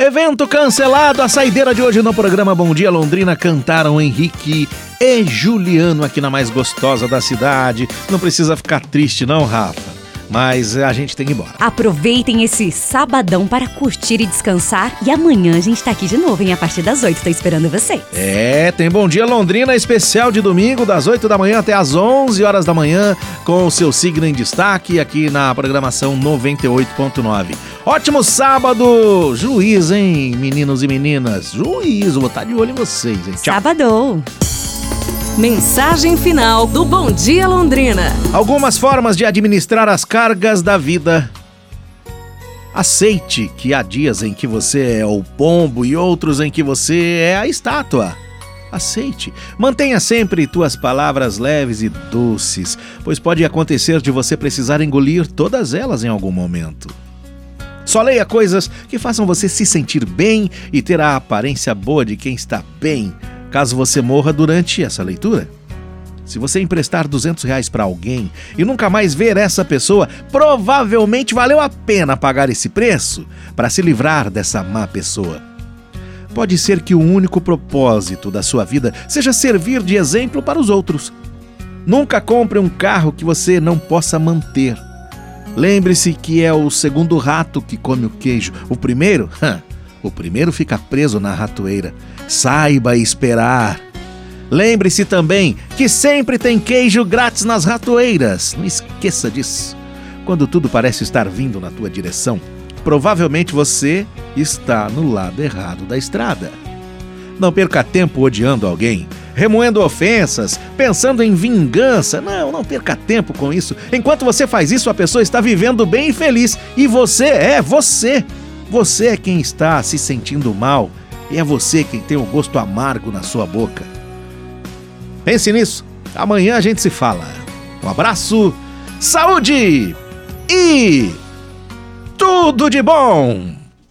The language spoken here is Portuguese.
Evento cancelado. A saideira de hoje no programa Bom Dia Londrina cantaram Henrique e Juliano aqui na mais gostosa da cidade. Não precisa ficar triste, não, Rafa mas a gente tem que ir embora. Aproveitem esse sabadão para curtir e descansar. E amanhã a gente tá aqui de novo, hein? A partir das 8, tô esperando vocês. É, tem Bom Dia Londrina especial de domingo, das 8 da manhã até as 11 horas da manhã, com o seu signo em destaque aqui na programação 98.9. Ótimo sábado! Juiz, hein, meninos e meninas? Juiz, vou estar de olho em vocês, hein? Tchau. Sábado! Mensagem final do Bom Dia Londrina. Algumas formas de administrar as cargas da vida. Aceite que há dias em que você é o pombo e outros em que você é a estátua. Aceite. Mantenha sempre tuas palavras leves e doces, pois pode acontecer de você precisar engolir todas elas em algum momento. Só leia coisas que façam você se sentir bem e ter a aparência boa de quem está bem, caso você morra durante essa leitura. Se você emprestar 200 reais para alguém e nunca mais ver essa pessoa, provavelmente valeu a pena pagar esse preço para se livrar dessa má pessoa. Pode ser que o único propósito da sua vida seja servir de exemplo para os outros. Nunca compre um carro que você não possa manter. Lembre-se que é o segundo rato que come o queijo. O primeiro, o primeiro fica preso na ratoeira. Saiba esperar. Lembre-se também que sempre tem queijo grátis nas ratoeiras. Não esqueça disso. Quando tudo parece estar vindo na tua direção, provavelmente você está no lado errado da estrada. Não perca tempo odiando alguém, remoendo ofensas, pensando em vingança. Não, não perca tempo com isso. Enquanto você faz isso, a pessoa está vivendo bem e feliz. E você é você. Você é quem está se sentindo mal e é você quem tem o gosto amargo na sua boca. Pense nisso. Amanhã a gente se fala. Um abraço, saúde e tudo de bom!